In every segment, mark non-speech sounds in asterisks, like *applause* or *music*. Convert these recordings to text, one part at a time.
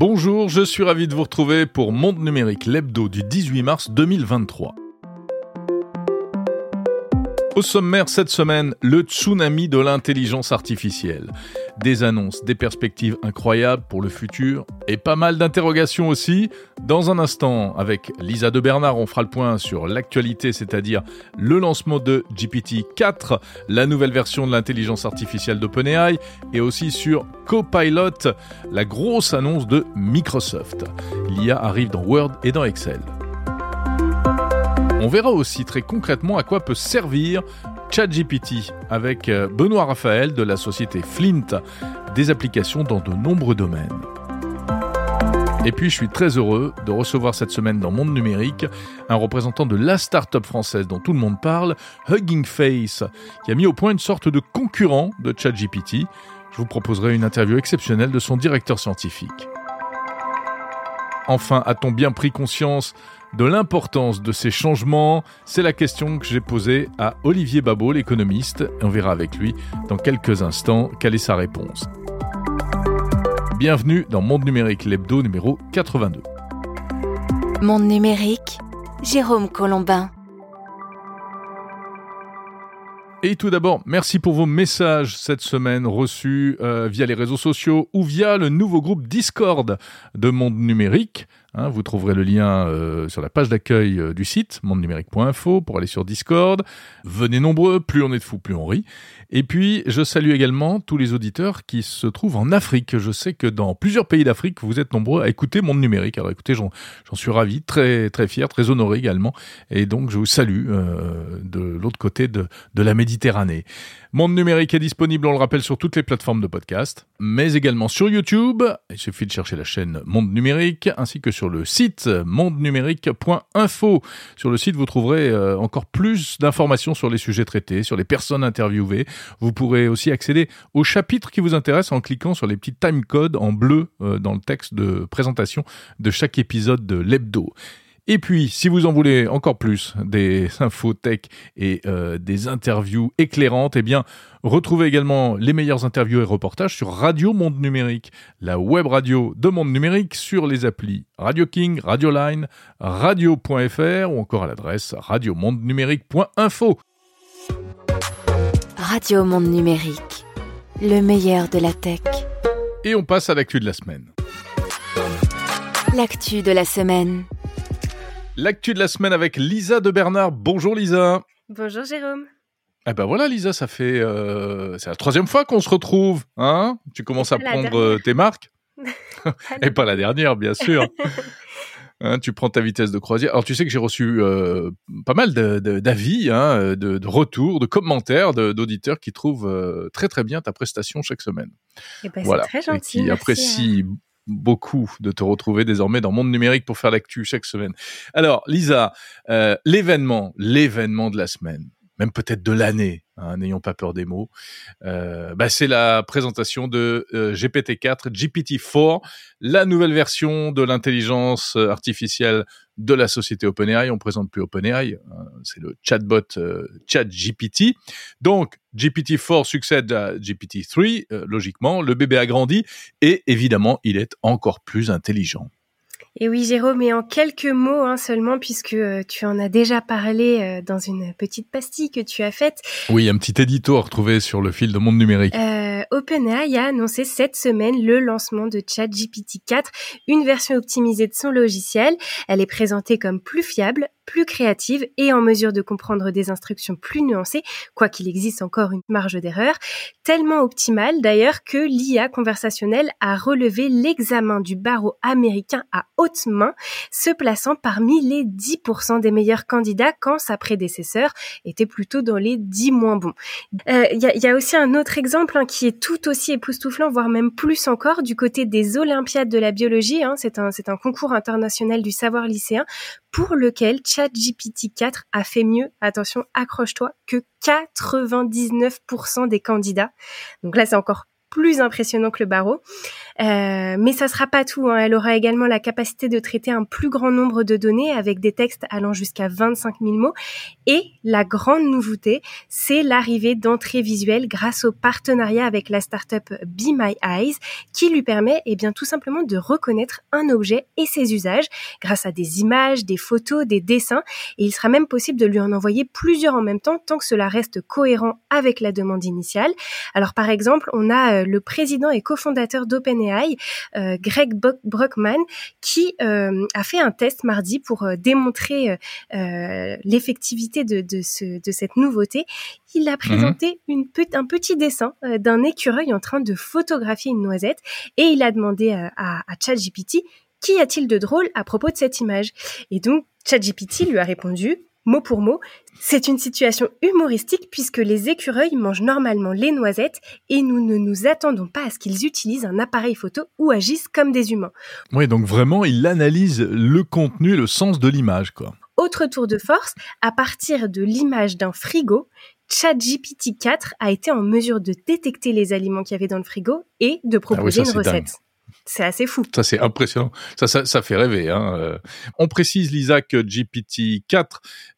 Bonjour, je suis ravi de vous retrouver pour Monde Numérique, l'hebdo du 18 mars 2023. Au sommaire cette semaine, le tsunami de l'intelligence artificielle. Des annonces, des perspectives incroyables pour le futur et pas mal d'interrogations aussi. Dans un instant, avec Lisa de Bernard, on fera le point sur l'actualité, c'est-à-dire le lancement de GPT-4, la nouvelle version de l'intelligence artificielle d'OpenAI et aussi sur Copilot, la grosse annonce de Microsoft. L'IA arrive dans Word et dans Excel. On verra aussi très concrètement à quoi peut servir ChatGPT avec euh, Benoît Raphaël de la société Flint, des applications dans de nombreux domaines. Et puis je suis très heureux de recevoir cette semaine dans Monde Numérique un représentant de la start-up française dont tout le monde parle, Hugging Face, qui a mis au point une sorte de concurrent de ChatGPT. Je vous proposerai une interview exceptionnelle de son directeur scientifique. Enfin, a-t-on bien pris conscience de l'importance de ces changements C'est la question que j'ai posée à Olivier Babot, l'économiste. On verra avec lui dans quelques instants quelle est sa réponse. Bienvenue dans Monde Numérique, l'hebdo numéro 82. Monde Numérique, Jérôme Colombin. Et tout d'abord, merci pour vos messages cette semaine reçus euh, via les réseaux sociaux ou via le nouveau groupe Discord de Monde Numérique. Hein, vous trouverez le lien euh, sur la page d'accueil euh, du site mondenumérique.info pour aller sur Discord. Venez nombreux, plus on est de fous, plus on rit. Et puis, je salue également tous les auditeurs qui se trouvent en Afrique. Je sais que dans plusieurs pays d'Afrique, vous êtes nombreux à écouter Monde Numérique. Alors écoutez, j'en suis ravi, très très fier, très honoré également. Et donc, je vous salue euh, de l'autre côté de, de la Méditerranée. Monde Numérique est disponible, on le rappelle, sur toutes les plateformes de podcast, mais également sur YouTube. Il suffit de chercher la chaîne Monde Numérique, ainsi que sur le site mondenumérique.info. Sur le site, vous trouverez euh, encore plus d'informations sur les sujets traités, sur les personnes interviewées. Vous pourrez aussi accéder au chapitre qui vous intéresse en cliquant sur les petits timecodes en bleu euh, dans le texte de présentation de chaque épisode de l'hebdo. Et puis, si vous en voulez encore plus des *laughs* infos tech et euh, des interviews éclairantes, eh bien, retrouvez également les meilleures interviews et reportages sur Radio Monde Numérique, la web radio de Monde Numérique sur les applis Radio King, Radio Line, radio.fr ou encore à l'adresse radiomondenumérique.info. Radio Monde Numérique, le meilleur de la tech. Et on passe à l'actu de la semaine. L'actu de la semaine. L'actu de la semaine avec Lisa de Bernard. Bonjour Lisa. Bonjour Jérôme. Eh ben voilà Lisa, ça fait euh, c'est la troisième fois qu'on se retrouve, hein? Tu commences à prendre euh, tes marques? *laughs* Et pas la dernière bien sûr. *laughs* Hein, tu prends ta vitesse de croisière. Alors tu sais que j'ai reçu euh, pas mal d'avis, hein, de, de, retours, de commentaires d'auditeurs qui trouvent très très bien ta prestation chaque semaine. Eh ben, voilà. Très gentil, et qui apprécient hein beaucoup de te retrouver désormais dans Monde Numérique pour faire l'actu chaque semaine. Alors, Lisa, euh, l'événement, l'événement de la semaine, même peut-être de l'année, hein, n'ayons pas peur des mots, euh, bah, c'est la présentation de euh, GPT-4, GPT-4, la nouvelle version de l'intelligence artificielle de la société OpenAI. On présente plus OpenAI, hein, c'est le chatbot euh, ChatGPT. Donc, GPT-4 succède à GPT-3, euh, logiquement. Le bébé a grandi et évidemment, il est encore plus intelligent. Et oui, Jérôme, et en quelques mots hein, seulement, puisque euh, tu en as déjà parlé euh, dans une petite pastille que tu as faite. Oui, un petit édito à retrouver sur le fil de Monde Numérique. Euh, OpenAI a annoncé cette semaine le lancement de ChatGPT 4, une version optimisée de son logiciel. Elle est présentée comme plus fiable, plus créative et en mesure de comprendre des instructions plus nuancées, quoiqu'il existe encore une marge d'erreur, tellement optimale d'ailleurs que l'IA conversationnelle a relevé l'examen du barreau américain à haute main, se plaçant parmi les 10% des meilleurs candidats quand sa prédécesseur était plutôt dans les 10 moins bons. Il euh, y, a, aussi un autre exemple hein, qui est tout aussi époustouflant, voire même plus encore, du côté des Olympiades de la biologie. Hein, c'est un, un concours international du savoir lycéen pour lequel ChatGPT 4 a fait mieux, attention, accroche-toi, que 99% des candidats. Donc là, c'est encore plus impressionnant que le barreau. Euh, mais ça sera pas tout. Hein. Elle aura également la capacité de traiter un plus grand nombre de données avec des textes allant jusqu'à 25 000 mots. Et la grande nouveauté, c'est l'arrivée d'entrées visuelles grâce au partenariat avec la startup Be My Eyes, qui lui permet, eh bien, tout simplement de reconnaître un objet et ses usages grâce à des images, des photos, des dessins. Et il sera même possible de lui en envoyer plusieurs en même temps tant que cela reste cohérent avec la demande initiale. Alors, par exemple, on a euh, le président et cofondateur d'OpenAI, euh, Greg Brockman, qui euh, a fait un test mardi pour démontrer l'effectivité de, de, ce, de cette nouveauté. Il a mhm. présenté un petit dessin d'un écureuil en train de photographier une noisette et il a demandé à, à ChatGPT Qu'y a-t-il de drôle à propos de cette image Et donc, ChatGPT lui a répondu, mot pour mot, c'est une situation humoristique puisque les écureuils mangent normalement les noisettes et nous ne nous attendons pas à ce qu'ils utilisent un appareil photo ou agissent comme des humains. Oui, donc vraiment, il analyse le contenu et le sens de l'image, quoi. Autre tour de force, à partir de l'image d'un frigo, ChatGPT 4 a été en mesure de détecter les aliments qu'il y avait dans le frigo et de ah proposer une recette. C'est assez fou. Ça, c'est impressionnant. Ça, ça, fait rêver. Hein. Euh. On précise, Lisa, que GPT-4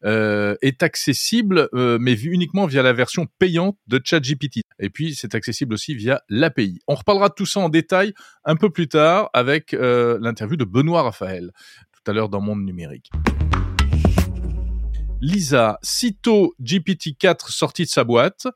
euh, est accessible, euh, mais uniquement via la version payante de ChatGPT. Et puis, c'est accessible aussi via l'API. On reparlera de tout ça en détail un peu plus tard avec l'interview de Benoît Raphaël, tout à l'heure dans Monde Numérique. Lisa, sitôt GPT-4 sorti de sa boîte,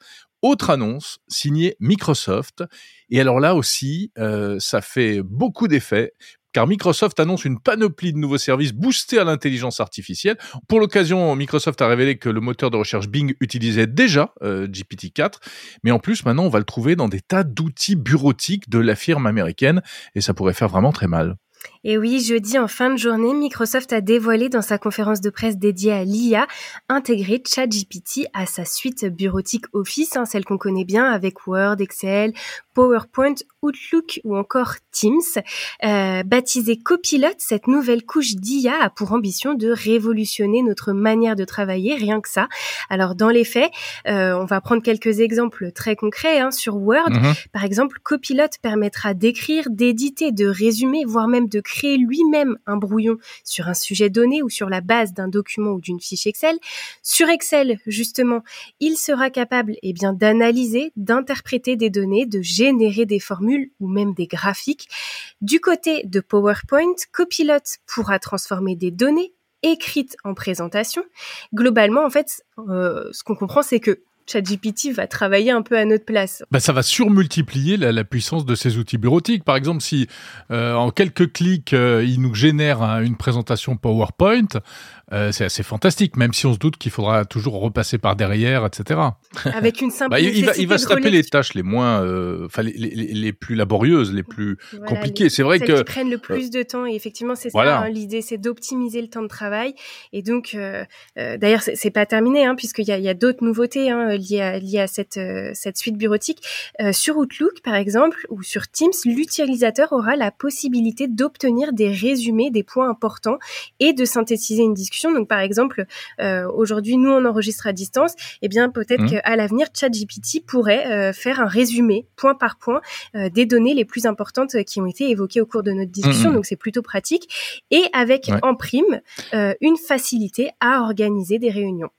autre annonce signée Microsoft. Et alors là aussi, euh, ça fait beaucoup d'effets car Microsoft annonce une panoplie de nouveaux services boostés à l'intelligence artificielle. Pour l'occasion, Microsoft a révélé que le moteur de recherche Bing utilisait déjà euh, GPT-4, mais en plus maintenant on va le trouver dans des tas d'outils bureautiques de la firme américaine, et ça pourrait faire vraiment très mal. Et oui, jeudi en fin de journée, Microsoft a dévoilé dans sa conférence de presse dédiée à l'IA intégrer ChatGPT à sa suite bureautique Office, hein, celle qu'on connaît bien avec Word, Excel, PowerPoint, Outlook ou encore Teams. Euh, baptisée Copilot, cette nouvelle couche d'IA a pour ambition de révolutionner notre manière de travailler, rien que ça. Alors dans les faits, euh, on va prendre quelques exemples très concrets hein, sur Word. Mhm. Par exemple, Copilot permettra d'écrire, d'éditer, de résumer, voire même de créer lui-même un brouillon sur un sujet donné ou sur la base d'un document ou d'une fiche Excel. Sur Excel, justement, il sera capable eh d'analyser, d'interpréter des données, de générer des formules ou même des graphiques. Du côté de PowerPoint, Copilot pourra transformer des données écrites en présentation. Globalement, en fait, euh, ce qu'on comprend, c'est que ChatGPT va travailler un peu à notre place. Bah, ça va surmultiplier la, puissance de ces outils bureautiques. Par exemple, si euh, en quelques clics, euh, il nous génère une présentation PowerPoint, euh, c'est assez fantastique, même si on se doute qu'il faudra toujours repasser par derrière, etc. *laughs* Avec une simple. bah, il, va, il va se taper les tâches les moins, euh, enfin les, les, les, plus laborieuses, les plus compliquées. C'est vrai que qui prennent le plus de temps. Et effectivement, c'est ça. Hein, L'idée, c'est d'optimiser le temps de travail. Et donc, euh, d'ailleurs, c'est pas terminé, hein, puisqu'il y a, y a d'autres nouveautés hein, liées à, liées à cette cette suite bureautique. sur Outlook, par exemple, ou sur Teams, l'utilisateur aura la possibilité d'obtenir des résumés des points importants et de synthétiser une discussion donc par exemple, euh, aujourd'hui nous on enregistre à distance, et eh bien peut-être mmh. qu'à l'avenir ChatGPT pourrait euh, faire un résumé point par point euh, des données les plus importantes qui ont été évoquées au cours de notre discussion. Mmh, mmh. Donc c'est plutôt pratique et avec en prime une facilité à organiser des réunions.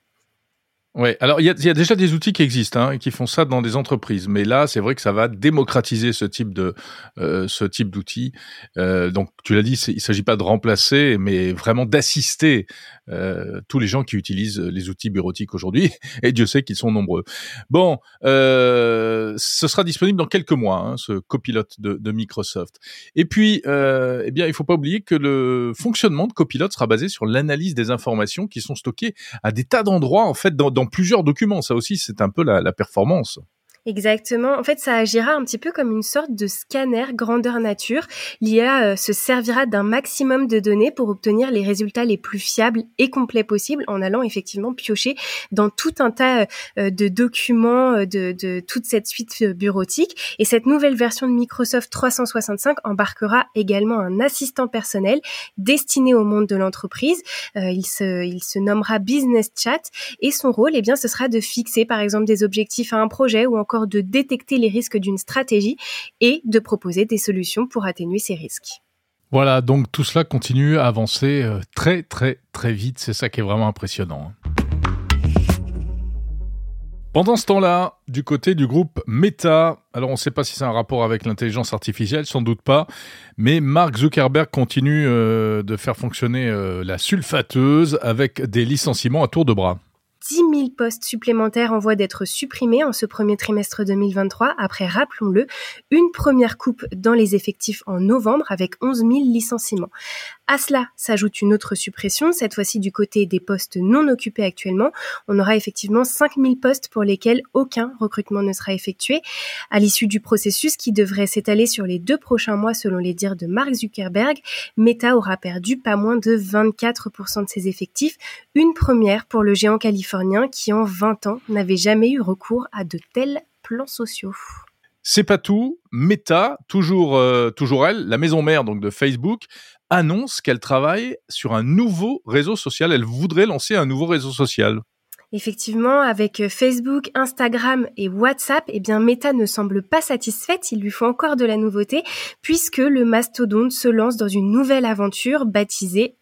Ouais, alors il y a, y a, déjà des outils qui existent hein, qui font ça dans des entreprises, mais là c'est vrai que ça va démocratiser ce type de euh, ce type d'outils. Euh, donc tu l'as dit, il s'agit pas de remplacer, mais vraiment d'assister euh, tous les gens qui utilisent les outils bureautiques aujourd'hui, *laughs* et Dieu sait qu'ils sont nombreux. Bon, euh, ce sera disponible dans quelques mois, hein, ce copilote de, Microsoft. Et puis, euh, eh bien, il faut pas oublier que le fonctionnement de copilote sera basé sur l'analyse des informations qui sont stockées à des tas d'endroits en fait dans, plusieurs documents. Ça aussi, c'est un peu la performance. Exactement. En fait, ça agira un petit peu comme une sorte de scanner grandeur nature. L'IA euh, se servira d'un maximum de données pour obtenir les résultats les plus fiables et complets possibles en allant effectivement piocher dans tout un tas euh, de documents euh, de, de toute cette suite bureautique. Et cette nouvelle version de Microsoft 365 embarquera également un assistant personnel destiné au monde de l'entreprise. il, se, il se nommera Business Chat et son rôle, eh bien, ce sera de fixer par exemple des objectifs à un projet ou encore de détecter les risques d'une stratégie et de proposer des solutions pour atténuer ces risques. Voilà, donc tout cela continue à avancer euh, très très très vite, c'est ça qui est vraiment impressionnant. Hein. Pendant ce temps-là, du côté du groupe Meta, alors on ne sait pas si c'est un rapport avec l'intelligence artificielle, sans doute pas, mais Mark Zuckerberg continue euh, de faire fonctionner euh, la sulfateuse avec des licenciements à tour de bras. 10 000 postes supplémentaires en voie d'être supprimés en ce premier trimestre 2023, après, rappelons-le, une première coupe dans les effectifs en novembre avec 11 000 licenciements. À cela s'ajoute une autre suppression, cette fois-ci du côté des postes non occupés actuellement. On aura effectivement 5000 postes pour lesquels aucun recrutement ne sera effectué. À l'issue du processus qui devrait s'étaler sur les deux prochains mois selon les dires de Mark Zuckerberg, Meta aura perdu pas moins de 24% de ses effectifs, une première pour le géant californien qui en 20 ans n'avait jamais eu recours à de tels plans sociaux. C'est pas tout. Meta, toujours, euh, toujours elle, la maison mère donc de Facebook, annonce qu'elle travaille sur un nouveau réseau social. Elle voudrait lancer un nouveau réseau social. Effectivement, avec euh, Facebook, Instagram et WhatsApp, eh bien Meta ne semble pas satisfaite. Il lui faut encore de la nouveauté puisque le mastodonte se lance dans une nouvelle aventure baptisée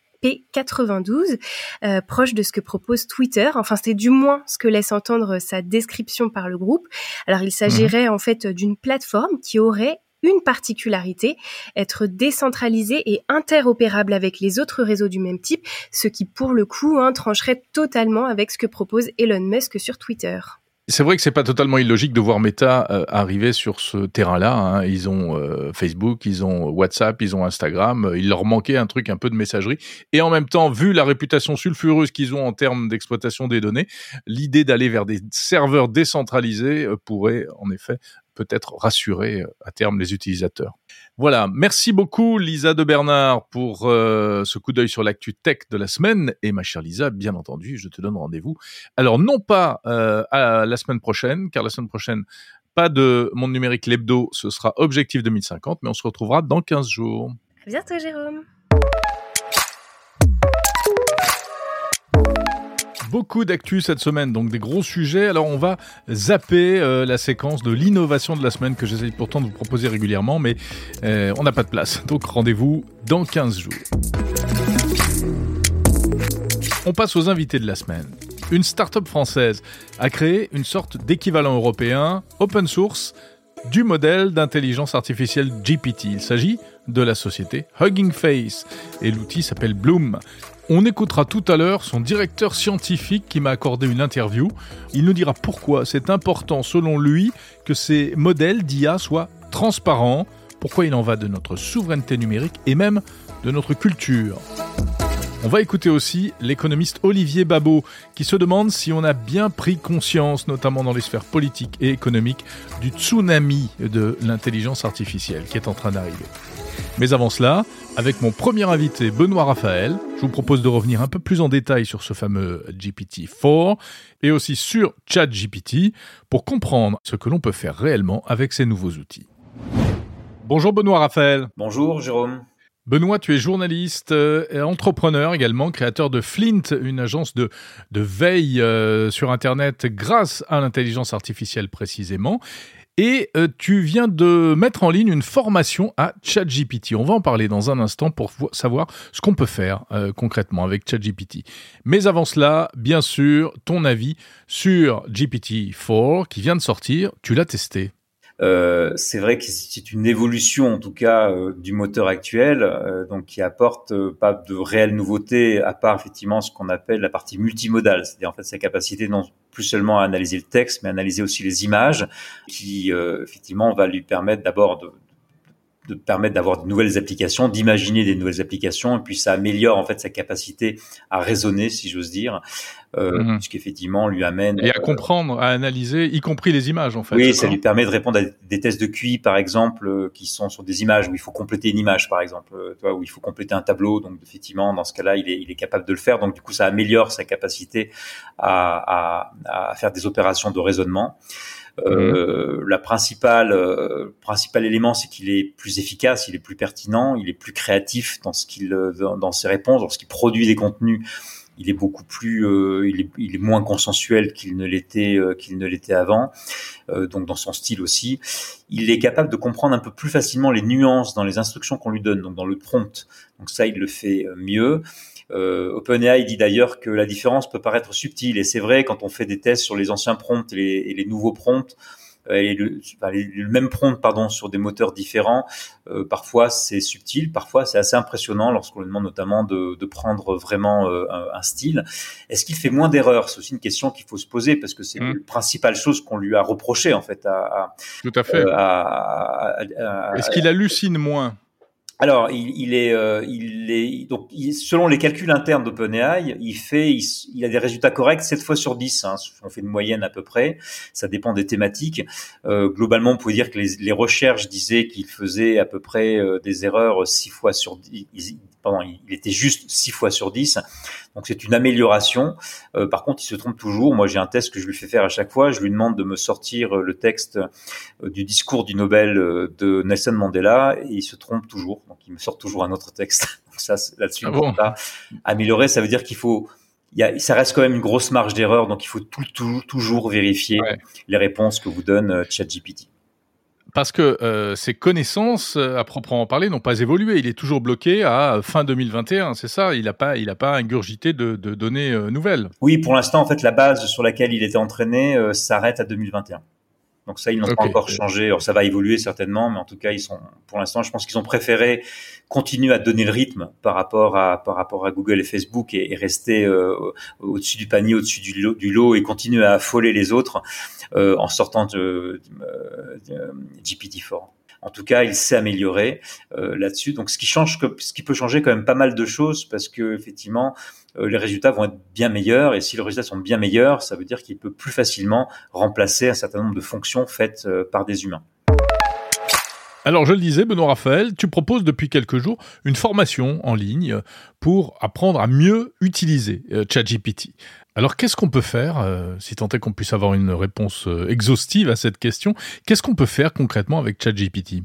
92 euh, proche de ce que propose Twitter. Enfin, c'est du moins ce que laisse entendre sa description par le groupe. Alors, il s'agirait en fait d'une plateforme qui aurait une particularité, être décentralisée et interopérable avec les autres réseaux du même type, ce qui pour le coup hein, trancherait totalement avec ce que propose Elon Musk sur Twitter. C'est vrai que c'est pas totalement illogique de voir Meta euh, arriver sur ce terrain-là. Hein. Ils ont euh, Facebook, ils ont WhatsApp, ils ont Instagram. Il leur manquait un truc un peu de messagerie. Et en même temps, vu la réputation sulfureuse qu'ils ont en termes d'exploitation des données, l'idée d'aller vers des serveurs décentralisés euh, pourrait en effet peut-être rassurer à terme les utilisateurs. Voilà, merci beaucoup Lisa de Bernard pour euh, ce coup d'œil sur l'actu tech de la semaine. Et ma chère Lisa, bien entendu, je te donne rendez-vous. Alors non pas euh, à la semaine prochaine, car la semaine prochaine, pas de Monde Numérique l'hebdo, ce sera Objectif 2050, mais on se retrouvera dans 15 jours. À bientôt Jérôme. Beaucoup d'actu cette semaine, donc des gros sujets. Alors on va zapper euh, la séquence de l'innovation de la semaine que j'essaye pourtant de vous proposer régulièrement, mais euh, on n'a pas de place. Donc rendez-vous dans 15 jours. On passe aux invités de la semaine. Une start-up française a créé une sorte d'équivalent européen open source du modèle d'intelligence artificielle GPT. Il s'agit de la société Hugging Face et l'outil s'appelle Bloom. On écoutera tout à l'heure son directeur scientifique qui m'a accordé une interview. Il nous dira pourquoi c'est important selon lui que ces modèles d'IA soient transparents, pourquoi il en va de notre souveraineté numérique et même de notre culture. On va écouter aussi l'économiste Olivier Babot qui se demande si on a bien pris conscience, notamment dans les sphères politiques et économiques, du tsunami de l'intelligence artificielle qui est en train d'arriver. Mais avant cela, avec mon premier invité Benoît Raphaël, je vous propose de revenir un peu plus en détail sur ce fameux GPT-4 et aussi sur ChatGPT pour comprendre ce que l'on peut faire réellement avec ces nouveaux outils. Bonjour Benoît Raphaël. Bonjour Jérôme. Benoît, tu es journaliste euh, et entrepreneur également, créateur de Flint, une agence de, de veille euh, sur Internet grâce à l'intelligence artificielle précisément. Et euh, tu viens de mettre en ligne une formation à ChatGPT. On va en parler dans un instant pour savoir ce qu'on peut faire euh, concrètement avec ChatGPT. Mais avant cela, bien sûr, ton avis sur GPT-4 qui vient de sortir. Tu l'as testé euh, c'est vrai que c'est une évolution, en tout cas, euh, du moteur actuel, euh, donc qui apporte pas de réelles nouveautés à part effectivement ce qu'on appelle la partie multimodale, c'est-à-dire en fait sa capacité non plus seulement à analyser le texte, mais à analyser aussi les images, qui effectivement va lui permettre d'abord de, de permettre d'avoir de nouvelles applications, d'imaginer des nouvelles applications, et puis ça améliore en fait sa capacité à raisonner, si j'ose dire, euh, mhm. puisqu'effectivement lui amène et à euh, comprendre, à analyser, y compris les images en fait. Oui, ça lui permet de répondre à des tests de QI par exemple, euh, qui sont sur des images où il faut compléter une image par exemple, euh, toi, où il faut compléter un tableau, donc effectivement dans ce cas-là il est, il est capable de le faire, donc du coup ça améliore sa capacité à, à, à faire des opérations de raisonnement. Euh, la principale, euh, principal élément, c'est qu'il est plus efficace, il est plus pertinent, il est plus créatif dans ce qu'il, dans, dans, ses réponses, lorsqu'il produit des contenus il est beaucoup plus, euh, il, est, il, est, moins consensuel qu'il ne l'était euh, qu'il ne l'était avant. Euh, donc dans son style aussi, il est capable de comprendre un peu plus facilement les nuances dans les instructions qu'on lui donne, donc dans le prompt. Donc ça, il le fait mieux. Euh, OpenAI dit d'ailleurs que la différence peut paraître subtile, et c'est vrai quand on fait des tests sur les anciens prompts et les, et les nouveaux prompts, euh, et le, le, même prompt pardon sur des moteurs différents. Euh, parfois c'est subtil, parfois c'est assez impressionnant lorsqu'on lui demande notamment de, de prendre vraiment euh, un, style. Est-ce qu'il fait moins d'erreurs? C'est aussi une question qu'il faut se poser parce que c'est mmh. la principale chose qu'on lui a reproché en fait à, à tout à fait. Est-ce qu'il hallucine moins? Alors, il, il, est, euh, il est, donc, selon les calculs internes d'OpenAI, il fait, il, a des résultats corrects 7 fois sur 10. Hein, on fait une moyenne à peu près. Ça dépend des thématiques. Euh, globalement, on pouvait dire que les, les recherches disaient qu'il faisait à peu près euh, des erreurs 6 fois sur 10 il était juste 6 fois sur 10. Donc c'est une amélioration. Euh, par contre, il se trompe toujours. Moi, j'ai un test que je lui fais faire à chaque fois. Je lui demande de me sortir euh, le texte euh, du discours du Nobel de Nelson Mandela et il se trompe toujours. Donc il me sort toujours un autre texte. *laughs* Donc ça, là-dessus, ah améliorer, ça veut dire qu'il faut il y a, ça reste quand même une grosse marge d'erreur, donc il faut tout, toujours vérifier les réponses que vous donne ChatGPT parce que euh, ses connaissances, euh, à proprement parler, n'ont pas évolué. Il est toujours bloqué à fin 2021, c'est ça Il n'a pas, il a pas ingurgité de, données euh, nouvelles. Oui, pour l'instant, en fait, la base sur laquelle il était entraîné s'arrête à 2021. Donc ça, ils n'ont pas encore changé. Alors ça va évoluer certainement, mais en tout cas, ils sont, pour l'instant, je pense qu'ils ont préféré continuer à donner le rythme par rapport à par rapport à Google et Facebook et, rester au-dessus du panier, au-dessus du lot, du lot et continuer à affoler les autres euh, en sortant de, GPT-4. En tout cas, il s'est amélioré euh, là-dessus. Donc, ce qui change, ce qui peut changer quand même pas mal de choses, parce que effectivement, euh, les résultats vont être bien meilleurs. Et si les résultats sont bien meilleurs, ça veut dire qu'il peut plus facilement remplacer un certain nombre de fonctions faites par des humains. Alors, je le disais, Benoît Raphaël, tu proposes depuis quelques jours une formation en ligne pour apprendre à mieux utiliser ChatGPT. Alors qu'est-ce qu'on peut faire, euh, si tant est qu'on puisse avoir une réponse euh, exhaustive à cette question, qu'est-ce qu'on peut faire concrètement avec ChatGPT?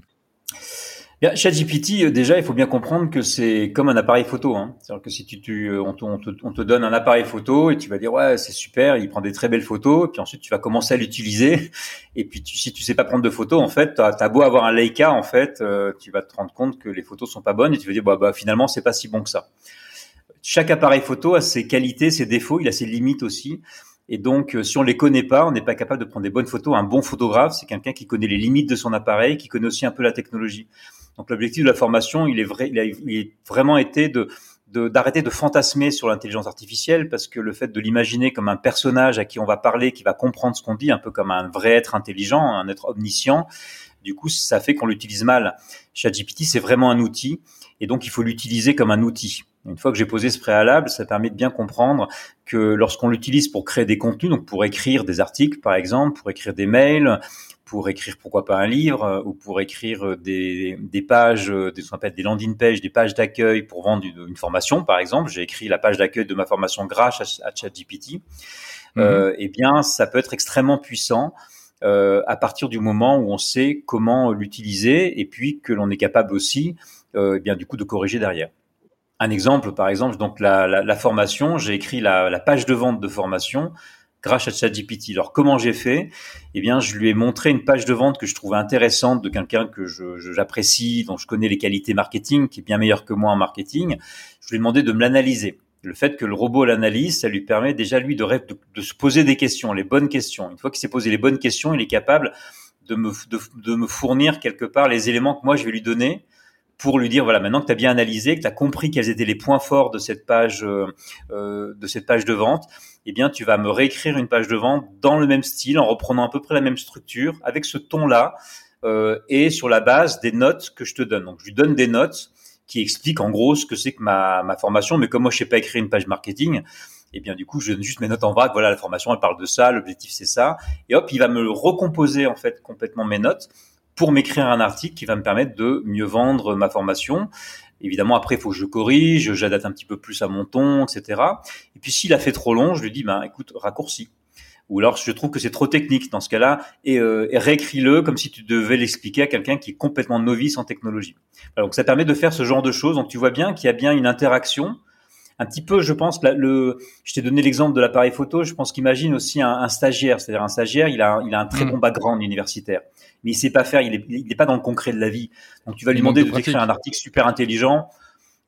Bien, ChatGPT, euh, déjà, il faut bien comprendre que c'est comme un appareil photo. Hein. C'est-à-dire que si tu, tu on, te, on, te, donne un appareil photo et tu vas dire ouais c'est super, il prend des très belles photos, puis ensuite tu vas commencer à l'utiliser. *laughs* Et puis tu, si tu sais pas prendre de photos, en fait, t'as as beau avoir un Leica, en fait, tu vas te rendre compte que les photos sont pas bonnes et tu vas dire bah, bah finalement c'est pas si bon que ça chaque appareil photo a ses qualités, ses défauts, il a ses limites aussi. Et donc, euh, si on les connaît pas, on n'est pas capable de prendre des bonnes photos. Un bon photographe, c'est quelqu'un qui connaît les limites de son appareil, qui connaît aussi un peu la technologie. Donc, l'objectif de la formation, il est vrai, il a, vraiment été de d'arrêter de, fantasmer sur l'intelligence artificielle parce que le fait de l'imaginer comme un personnage à qui on va parler, qui va comprendre ce qu'on dit, un peu comme un vrai être intelligent, un être omniscient, du coup, ça fait qu'on l'utilise mal. ChatGPT, c'est vraiment un outil et donc il faut l'utiliser comme un outil. Une fois que j'ai posé ce préalable, ça permet de bien comprendre que lorsqu'on l'utilise pour créer des contenus, donc pour écrire des articles par exemple, pour écrire des mails, pour écrire pourquoi pas un livre euh, ou pour écrire euh, des, des pages, euh, des, ce qu'on appelle des landing pages, des pages d'accueil pour vendre une, formation par exemple. J'ai écrit la page d'accueil de ma formation grâce à, ChatGPT. Mhm. Euh, eh bien, ça peut être extrêmement puissant. Euh, à partir du moment où on sait comment l'utiliser et puis que l'on est capable aussi, euh, eh bien du coup, de corriger derrière un exemple, par exemple, donc la, la, la formation, j'ai écrit la, la, page de vente de formation grâce à ChatGPT. Alors comment j'ai fait? Eh bien, je lui ai montré une page de vente que je trouvais intéressante de quelqu'un que j'apprécie, dont je connais les qualités marketing, qui est bien meilleur que moi en marketing. Je lui ai demandé de me l'analyser. Le fait que le robot l'analyse, ça lui permet déjà lui de, de, se poser des questions, les bonnes questions. Une fois qu'il s'est posé les bonnes questions, il est capable de me, de, de me fournir quelque part les éléments que moi je vais lui donner pour lui dire voilà maintenant que tu as bien analysé, que tu as compris quels étaient les points forts de cette page euh, euh, de cette page de vente, eh bien tu vas me réécrire une page de vente dans le même style en reprenant à peu près la même structure avec ce ton là euh, et sur la base des notes que je te donne. Donc je lui donne des notes qui expliquent en gros ce que c'est que ma, ma formation, mais comme moi je sais pas écrire une page marketing, eh bien du coup je donne juste mes notes en vrac. Voilà la formation, elle parle de ça, l'objectif c'est ça, et hop il va me recomposer en fait complètement mes notes pour m'écrire un article qui va me permettre de mieux vendre ma formation. Évidemment, après, il faut que je corrige, j'adapte un petit peu plus à mon ton, etc. Et puis, s'il a fait trop long, je lui dis, ben, écoute, raccourcis. Ou alors, je trouve que c'est trop technique dans ce cas-là, et, euh, réécris-le comme si tu devais l'expliquer à quelqu'un qui est complètement novice en technologie. donc, ça permet de faire ce genre de choses. Donc, tu vois bien qu'il y a bien une interaction un petit peu, je pense, le, je t'ai donné l'exemple de l'appareil photo. Je pense qu'imagine aussi un, stagiaire, c'est-à-dire un stagiaire, il a, il a un très mm. bon background universitaire, mais il sait pas faire, il est, il est pas dans le concret de la vie. Donc tu vas lui demander de d'écrire un article super intelligent.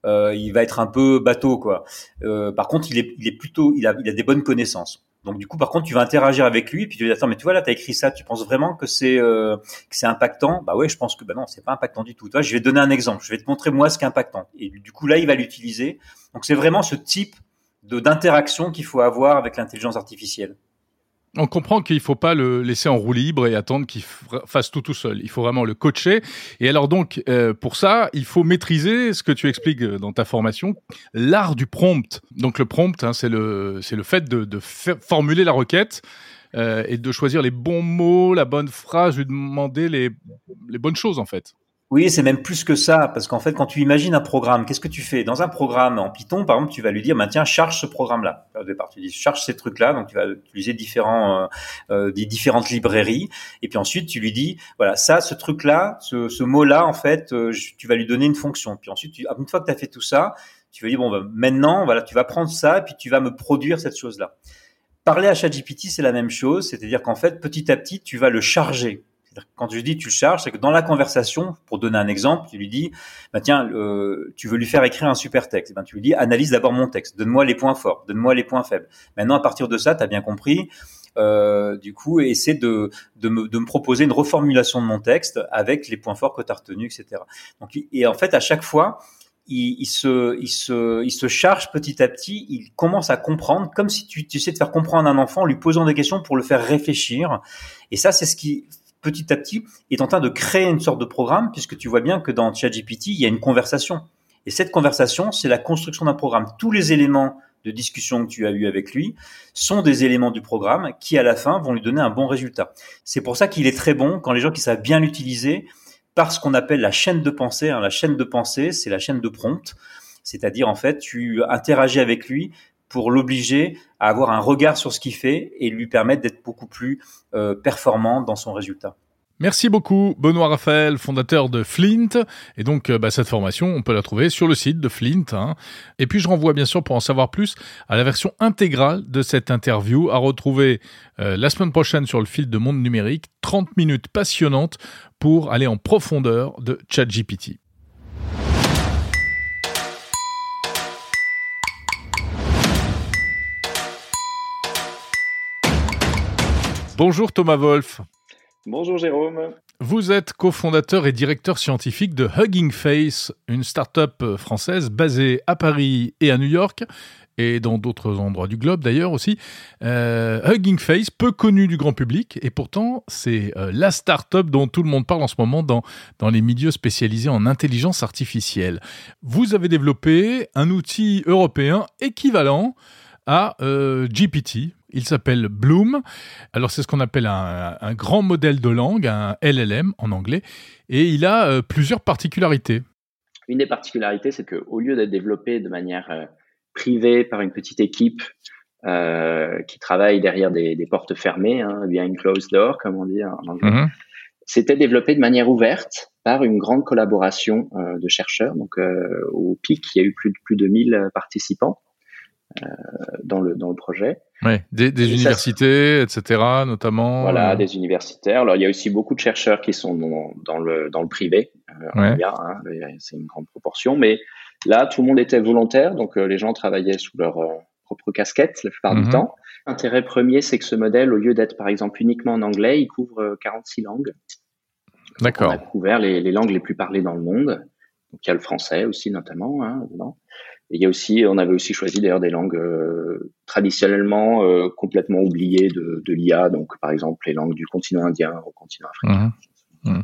Euh, il va être un peu bateau, quoi. Euh, par contre, il est, il est plutôt, il a, il a des bonnes connaissances. Donc du coup, par contre, tu vas interagir avec lui, puis tu vas dire attends, mais tu vois là, tu as écrit ça, tu penses vraiment que c'est euh, que c'est impactant? Bah ouais, je pense que bah non, c'est pas impactant du tout. Toi, je vais te donner un exemple, je vais te montrer moi ce qui est impactant. Et du coup là, il va l'utiliser. Donc c'est vraiment ce type d'interaction qu'il faut avoir avec l'intelligence artificielle. On comprend qu'il faut pas le laisser en roue libre et attendre qu'il fasse tout tout seul. Il faut vraiment le coacher. Et alors donc, euh, pour ça, il faut maîtriser ce que tu expliques euh, dans ta formation, l'art du prompt. Donc le prompt, hein, c'est le c'est le fait de, de formuler la requête euh, et de choisir les bons mots, la bonne phrase, lui demander les les bonnes choses en fait. Oui, c'est même plus que ça, parce qu'en fait, quand tu imagines un programme, qu'est-ce que tu fais? Dans un programme en Python, par exemple, tu vas lui dire, bah, tiens, charge ce programme-là. Au départ, tu dis, charge ces trucs-là, donc tu vas utiliser différents, euh, euh, des différentes librairies, et puis ensuite, tu lui dis, voilà, ça, ce truc-là, ce, ce mot-là, en fait, euh, tu vas lui donner une fonction. Puis ensuite, tu, une fois que tu as fait tout ça, tu vas dire, bon, bah, maintenant, voilà, tu vas prendre ça, et puis tu vas me produire cette chose-là. Parler à ChatGPT, c'est la même chose, c'est-à-dire qu'en fait, petit à petit, tu vas le charger quand je dis tu le charges, c'est que dans la conversation, pour donner un exemple, tu lui dis, bah tiens, tu veux lui faire écrire un super texte, ben tu lui dis, analyse d'abord mon texte, donne-moi les points forts, donne-moi les points faibles. Maintenant, à partir de ça, tu as bien compris. Euh, du coup, essaie de, de, me, proposer une reformulation de mon texte avec les points forts que tu as retenus, etc. Donc, et en fait, à chaque fois, il, il, se, il, se, il se charge petit à petit, il commence à comprendre, comme si tu, tu essaies de faire comprendre un enfant en lui posant des questions pour le faire réfléchir. Et ça, c'est ce qui petit à petit, est en train de créer une sorte de programme, puisque tu vois bien que dans ChatGPT, il y a une conversation. Et cette conversation, c'est la construction d'un programme. Tous les éléments de discussion que tu as eu avec lui sont des éléments du programme qui, à la fin, vont lui donner un bon résultat. C'est pour ça qu'il est très bon quand les gens qui savent bien l'utiliser par ce qu'on appelle la chaîne de pensée. Hein. La chaîne de pensée, c'est la chaîne de prompt. C'est-à-dire, en fait, tu interagis avec lui pour l'obliger à avoir un regard sur ce qu'il fait et lui permettre d'être beaucoup plus euh, performant dans son résultat. Merci beaucoup, Benoît Raphaël, fondateur de Flint. Et donc, euh, bah, cette formation, on peut la trouver sur le site de Flint. Hein. Et puis, je renvoie bien sûr, pour en savoir plus, à la version intégrale de cette interview, à retrouver euh, la semaine prochaine sur le fil de Monde Numérique. 30 minutes passionnantes pour aller en profondeur de ChatGPT. Bonjour Thomas Wolf. Bonjour Jérôme. Vous êtes cofondateur et directeur scientifique de Hugging Face, une start-up française basée à Paris et à New York et dans d'autres endroits du globe d'ailleurs aussi. Euh, Hugging Face, peu connu du grand public, et pourtant c'est euh, la start-up dont tout le monde parle en ce moment dans, dans les milieux spécialisés en intelligence artificielle. Vous avez développé un outil européen équivalent à euh, GPT, il s'appelle Bloom. Alors c'est ce qu'on appelle un, grand modèle de langue, un LLM en anglais, et il a euh, plusieurs particularités. Une des particularités, c'est qu'au lieu d'être développé de manière euh, privée par une petite équipe euh, qui travaille derrière des, portes fermées, hein, une closed door, comme on dit en anglais, mhm. c'était développé de manière ouverte par une grande collaboration de chercheurs. Donc au PIC, il y a eu plus de, plus de 1000 participants. Dans, le, dans le projet. Ouais, des, des universités, etc., notamment. Voilà, euh, des universitaires. Alors, il y a aussi beaucoup de chercheurs qui sont dans, dans le, dans le privé. Euh, ouais. hein, c'est une grande proportion. Mais là, tout le monde était volontaire, donc euh, les gens travaillaient sous leur euh, propre casquette la plupart du mhm. temps. L'intérêt premier, c'est que ce modèle, au lieu d'être par exemple uniquement en anglais, il couvre 46 langues. D'accord. On a couvert les, les, langues les plus parlées dans le monde. Donc, il y a le français aussi, notamment. Hein, dedans il y a aussi, on avait aussi choisi d'ailleurs des langues euh, traditionnellement euh, complètement oubliées de, l'IA, donc par exemple les langues du continent indien au continent africain. Mmh. Mmh.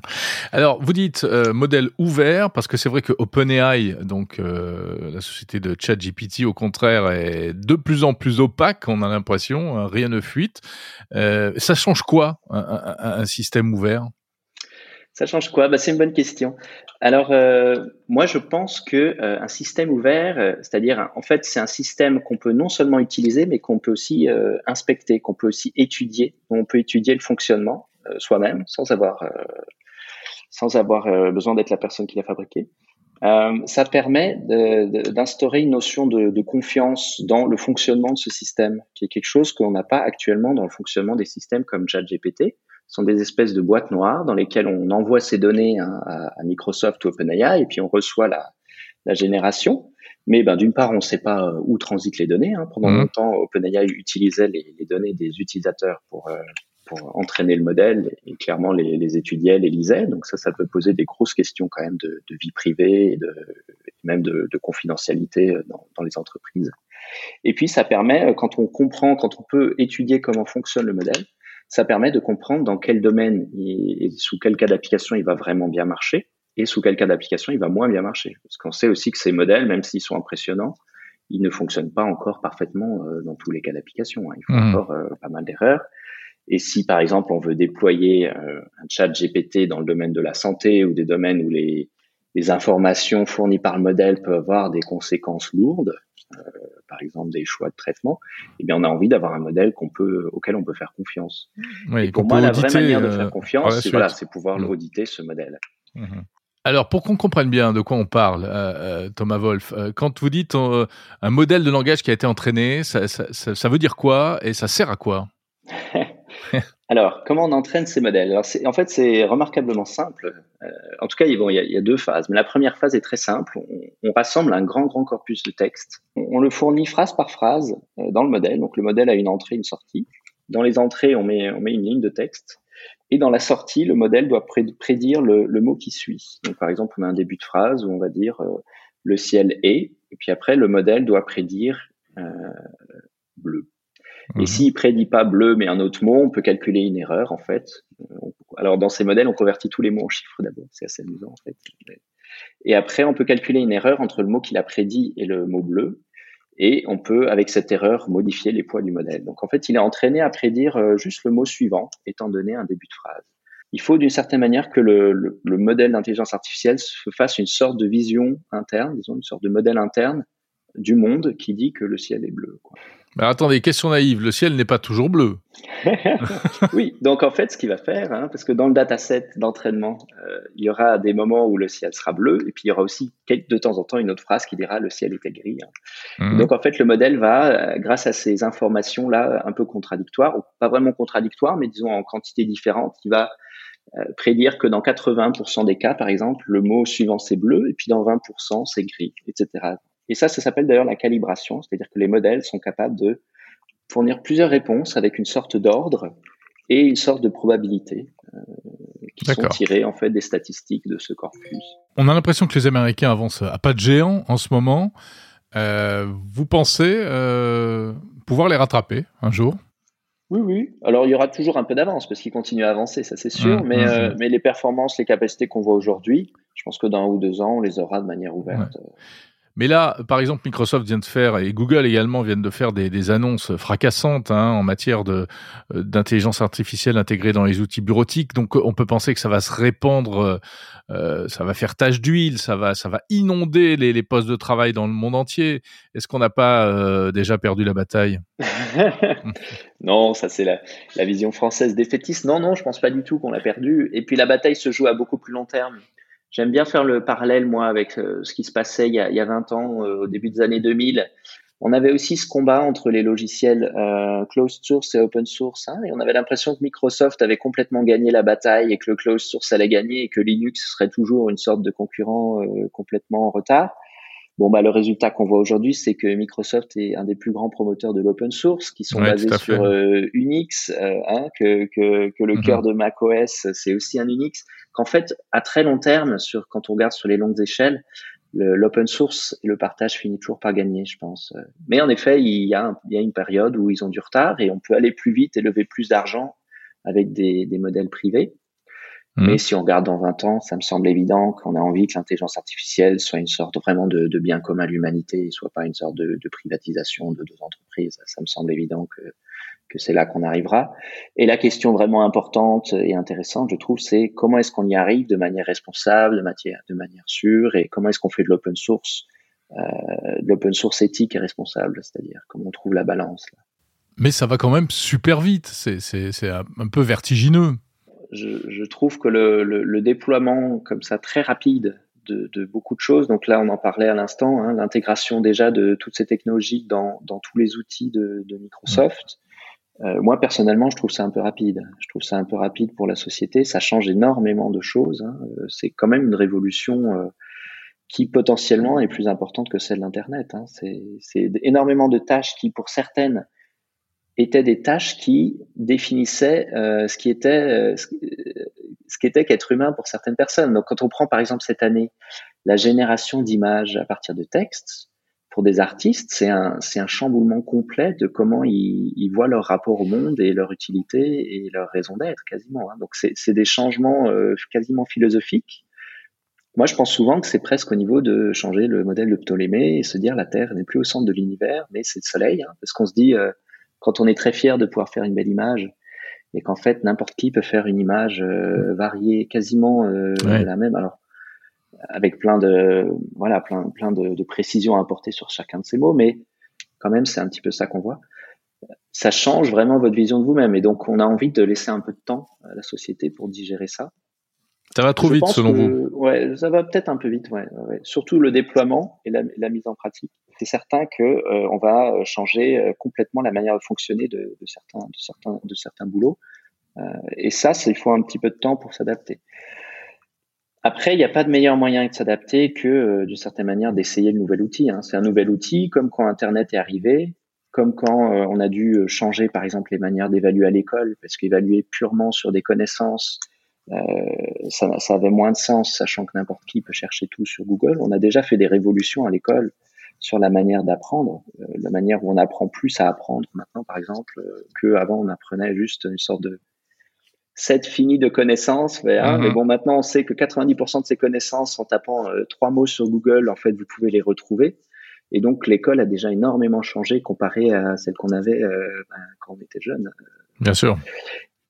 Alors, vous dites euh, modèle ouvert parce que c'est vrai que OpenAI, donc la société de ChatGPT, au contraire, est de plus en plus opaque. On a l'impression, rien ne fuite. ça change quoi un système ouvert? Ça change quoi? Bah, C'est une bonne question. Alors, euh, moi, je pense que euh, un système ouvert, euh, c'est-à-dire, en fait, c'est un système qu'on peut non seulement utiliser, mais qu'on peut aussi inspecter, qu'on peut aussi étudier. On peut étudier le fonctionnement soi-même, sans avoir, sans avoir besoin d'être la personne qui l'a fabriqué. ça permet d'instaurer une notion de, de, confiance dans le fonctionnement de ce système, qui est quelque chose qu'on n'a pas actuellement dans le fonctionnement des systèmes comme ChatGPT. Sont des espèces de boîtes noires dans lesquelles on envoie ces données hein, à, Microsoft ou OpenAI et puis on reçoit la, la génération. Mais ben, d'une part, on ne sait pas euh, où transitent les données. Hein. Pendant mmh. longtemps, OpenAI utilisait les, les, données des utilisateurs pour, euh, pour entraîner le modèle et clairement les, les, étudiaient, les lisaient. Donc ça, ça peut poser des grosses questions quand même de, de vie privée et, de, même de, de confidentialité dans, dans, les entreprises. Et puis ça permet, quand on comprend, quand on peut étudier comment fonctionne le modèle, ça permet de comprendre dans quel domaine et sous quel cas d'application il va vraiment bien marcher et sous quel cas d'application il va moins bien marcher. Parce qu'on sait aussi que ces modèles, même s'ils sont impressionnants, ils ne fonctionnent pas encore parfaitement euh, dans tous les cas d'application. Hein. Ils font mmh. encore euh, pas mal d'erreurs. Et si par exemple on veut déployer euh, un chat GPT dans le domaine de la santé ou des domaines où les, les informations fournies par le modèle peuvent avoir des conséquences lourdes, par exemple des choix de traitement, eh bien on a envie d'avoir un modèle qu'on peut, auquel on peut faire confiance. Oui, et pour moi, la vraie manière de faire euh, confiance, c'est voilà, pouvoir mmh. l'auditer ce modèle. Mmh. Alors, pour qu'on comprenne bien de quoi on parle, euh, Thomas Wolf, quand vous dites un modèle de langage qui a été entraîné, ça, ça, ça veut dire quoi et ça sert à quoi? *laughs* Alors, comment on entraîne ces modèles? En fait, c'est remarquablement simple. Euh, en tout cas, il, y a, deux phases. Mais la première phase est très simple. On, rassemble un grand, grand corpus de texte. On, le fournit phrase par phrase euh, dans le modèle. Donc, le modèle a une entrée, une sortie. Dans les entrées, on met, on met une ligne de texte. Et dans la sortie, le modèle doit prédire le, mot qui suit. Donc, par exemple, on a un début de phrase où on va dire euh, le ciel est. Et puis après, le modèle doit prédire bleu. Et mhm. s'il prédit pas bleu mais un autre mot, on peut calculer une erreur en fait. Alors dans ces modèles, on convertit tous les mots en chiffres d'abord, c'est assez amusant en fait. Et après, on peut calculer une erreur entre le mot qu'il a prédit et le mot bleu. Et on peut, avec cette erreur, modifier les poids du modèle. Donc en fait, il est entraîné à prédire euh, juste le mot suivant, étant donné un début de phrase. Il faut d'une certaine manière que le, le, le modèle d'intelligence artificielle se fasse une sorte de vision interne, disons une sorte de modèle interne du monde qui dit que le ciel est bleu. Quoi. Mais attendez, question naïve, le ciel n'est pas toujours bleu. *laughs* oui, donc en fait, ce qu'il va faire, hein, parce que dans le dataset d'entraînement, euh, il y aura des moments où le ciel sera bleu, et puis il y aura aussi de temps en temps une autre phrase qui dira le ciel était gris. Hein. Mhm. Donc en fait, le modèle va, euh, grâce à ces informations-là un peu contradictoires, ou pas vraiment contradictoires, mais disons en quantité différente, il va euh, prédire que dans 80% des cas, par exemple, le mot suivant c'est bleu, et puis dans 20% c'est gris, etc. Et ça, ça s'appelle d'ailleurs la calibration, c'est-à-dire que les modèles sont capables de fournir plusieurs réponses avec une sorte d'ordre et une sorte de probabilité euh, qui sont tirées en fait des statistiques de ce corpus. On a l'impression que les Américains avancent à pas de géant en ce moment. Euh, vous pensez euh, pouvoir les rattraper un jour? Oui, oui. Alors il y aura toujours un peu d'avance parce qu'ils continuent à avancer, ça c'est sûr. Mmh, mais, mmh, euh, mmh. mais les performances, les capacités qu'on voit aujourd'hui, je pense que dans un ou deux ans, on les aura de manière ouverte. Mais là, par exemple, Microsoft vient de faire et Google également viennent de faire des, des annonces fracassantes hein, en matière de euh, d'intelligence artificielle intégrée dans les outils bureautiques. Donc, on peut penser que ça va se répandre, euh, euh ça va faire tache d'huile, ça va ça va inonder les, postes de travail dans le monde entier. Est-ce qu'on n'a pas déjà perdu la bataille? *laughs* Non, ça c'est la, vision française défaitiste. Non, non, je pense pas du tout qu'on l'a perdu. Et puis la bataille se joue à beaucoup plus long terme. J'aime bien faire le parallèle, moi, avec euh, ce qui se passait il y a, il y a 20 ans, euh, au début des années 2000. On avait aussi ce combat entre les logiciels euh, closed source et open source, hein, et on avait l'impression que Microsoft avait complètement gagné la bataille et que le closed source allait gagner et que Linux serait toujours une sorte de concurrent complètement en retard. Bon, bah, le résultat qu'on voit aujourd'hui, c'est que Microsoft est un des plus grands promoteurs de l'open source, qui sont basés sur Unix, hein, que, que, que, le mhm. cœur de macOS, c'est aussi un Unix qu'en fait, à très long terme, sur, quand on regarde sur les longues échelles, l'open source et le partage finit toujours par gagner, je pense. Mais en effet, il y, a, il y a une période où ils ont du retard et on peut aller plus vite et lever plus d'argent avec des, des, modèles privés. Mmh. Mais si on regarde dans 20 ans, ça me semble évident qu'on a envie que l'intelligence artificielle soit une sorte vraiment de, de bien commun à l'humanité et soit pas une sorte de, de privatisation de deux entreprises. Ça me semble évident que que c'est là qu'on arrivera. Et la question vraiment importante et intéressante, je trouve, c'est comment est-ce qu'on y arrive de manière responsable, de manière, de manière sûre, et comment est-ce qu'on fait de l'open source, euh, de l'open source éthique et responsable, c'est-à-dire comment on trouve la balance. Là. Mais ça va quand même super vite, c'est un peu vertigineux. Je, je trouve que le, le, le, déploiement comme ça très rapide de, beaucoup de choses. Donc là, on en parlait à l'instant, hein, l'intégration déjà de toutes ces technologies dans, dans tous les outils de, de Microsoft. Euh, moi, personnellement, je trouve ça un peu rapide. Je trouve ça un peu rapide pour la société. Ça change énormément de choses. Hein. Euh, c'est quand même une révolution euh, qui potentiellement est plus importante que celle d'Internet. Hein. C'est énormément de tâches qui, pour certaines, étaient des tâches qui définissaient euh, ce qui était ce, ce qui était qu'être humain pour certaines personnes. Donc, quand on prend par exemple cette année la génération d'images à partir de textes, pour des artistes, c'est un, c'est un chamboulement complet de comment ils, ils, voient leur rapport au monde et leur utilité et leur raison d'être quasiment. Hein. Donc c'est, c'est des changements euh, quasiment philosophiques. Moi, je pense souvent que c'est presque au niveau de changer le modèle de Ptolémée et se dire la Terre n'est plus au centre de l'univers, mais c'est le Soleil, hein, parce qu'on se dit euh, quand on est très fier de pouvoir faire une belle image et qu'en fait n'importe qui peut faire une image euh, variée, quasiment la même. Alors avec plein de voilà plein plein de, de précisions à apporter sur chacun de ces mots, mais quand même c'est un petit peu ça qu'on voit. Ça change vraiment votre vision de vous-même et donc on a envie de laisser un peu de temps à la société pour digérer ça. Ça va trop vite selon vous Ouais, ça va peut-être un peu vite, ouais, ouais. Surtout le déploiement et la, la mise en pratique. C'est certain que euh, on va changer euh, complètement la manière de fonctionner de, de certains de certains de certains boulots. Euh, et ça, il faut un petit peu de temps pour s'adapter. Après, il n'y a pas de meilleur moyen de s'adapter que, euh, d'une certaine manière, d'essayer le nouvel outil. Hein. C'est un nouvel outil, comme quand Internet est arrivé, comme quand euh, on a dû euh, changer, par exemple, les manières d'évaluer à l'école, parce qu'évaluer purement sur des connaissances, ça, ça, avait moins de sens, sachant que n'importe qui peut chercher tout sur Google. On a déjà fait des révolutions à l'école sur la manière d'apprendre, la manière où on apprend plus à apprendre maintenant, par exemple, que avant on apprenait juste une sorte de set fini de connaissances. Mais, hein, mais, mhm. bon, maintenant, on sait que 90% de ces connaissances, en tapant euh, trois mots sur Google, en fait, vous pouvez les retrouver. Et donc, l'école a déjà énormément changé comparé à celle qu'on avait euh, ben, quand on était jeune. Bien sûr.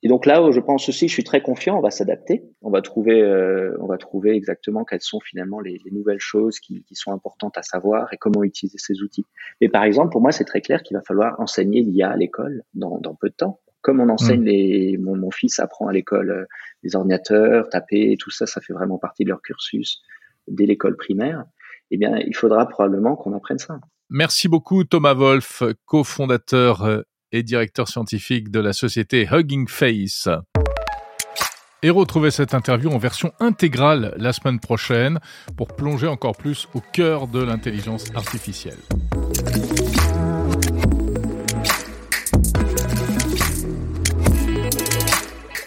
Et donc là, je pense aussi, je suis très confiant, on va s'adapter, on va trouver, euh, on va trouver exactement quelles sont finalement les, les nouvelles choses qui, qui, sont importantes à savoir et comment utiliser ces outils. Mais par exemple, pour moi, c'est très clair qu'il va falloir enseigner l'IA à l'école dans, dans peu de temps comme on enseigne mm. les, mon, mon, fils apprend à l'école euh, les ordinateurs, taper, tout ça, ça fait vraiment partie de leur cursus dès l'école primaire. Eh bien, il faudra probablement qu'on apprenne ça. Merci beaucoup Thomas Wolf, cofondateur euh, et directeur scientifique de la société Hugging Face. Et retrouvez cette interview en version intégrale la semaine prochaine pour plonger encore plus au cœur de l'intelligence artificielle.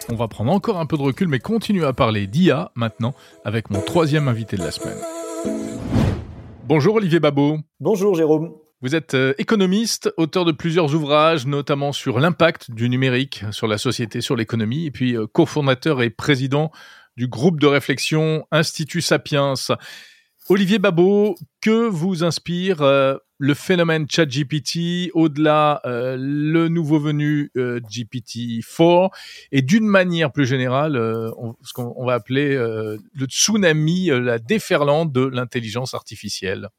On va prendre encore un peu de recul, mais continuer à parler d'IA maintenant avec mon troisième invité de la semaine. Bonjour Olivier Babot. Bonjour Jérôme. Vous êtes euh, économiste, auteur de plusieurs ouvrages, notamment sur l'impact du numérique sur la société, sur l'économie, et puis euh, cofondateur et président du groupe de réflexion Institut Sapiens. Olivier Babot, que vous inspire euh, le phénomène ChatGPT, au-delà euh, le nouveau venu euh, GPT-4, et d'une manière plus générale, euh, ce qu'on va appeler le tsunami, la déferlante de l'intelligence artificielle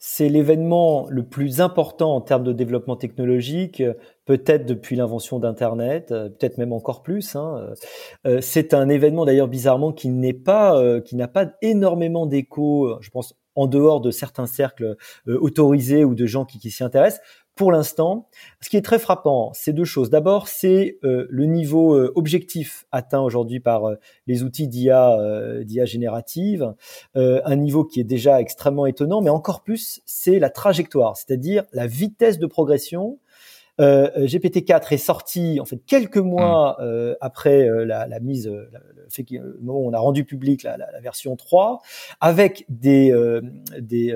c'est l'événement le plus important en termes de développement technologique, peut-être depuis l'invention d'Internet, peut-être même encore plus. Hein. C'est un événement d'ailleurs bizarrement qui n'est pas, qui n'a pas énormément d'écho, je pense en dehors de certains cercles euh, autorisés ou de gens qui, qui s'y intéressent. Pour l'instant, ce qui est très frappant, c'est deux choses. D'abord, c'est euh, le niveau euh, objectif atteint aujourd'hui par les outils d'IA, d'IA générative, un niveau qui est déjà extrêmement étonnant, mais encore plus, c'est la trajectoire, c'est-à-dire la vitesse de progression euh, GPT-4 est sorti en fait quelques mois mm. euh, après euh, la, la, mise, le fait le moment où on a rendu public la, la, la version 3, avec des des,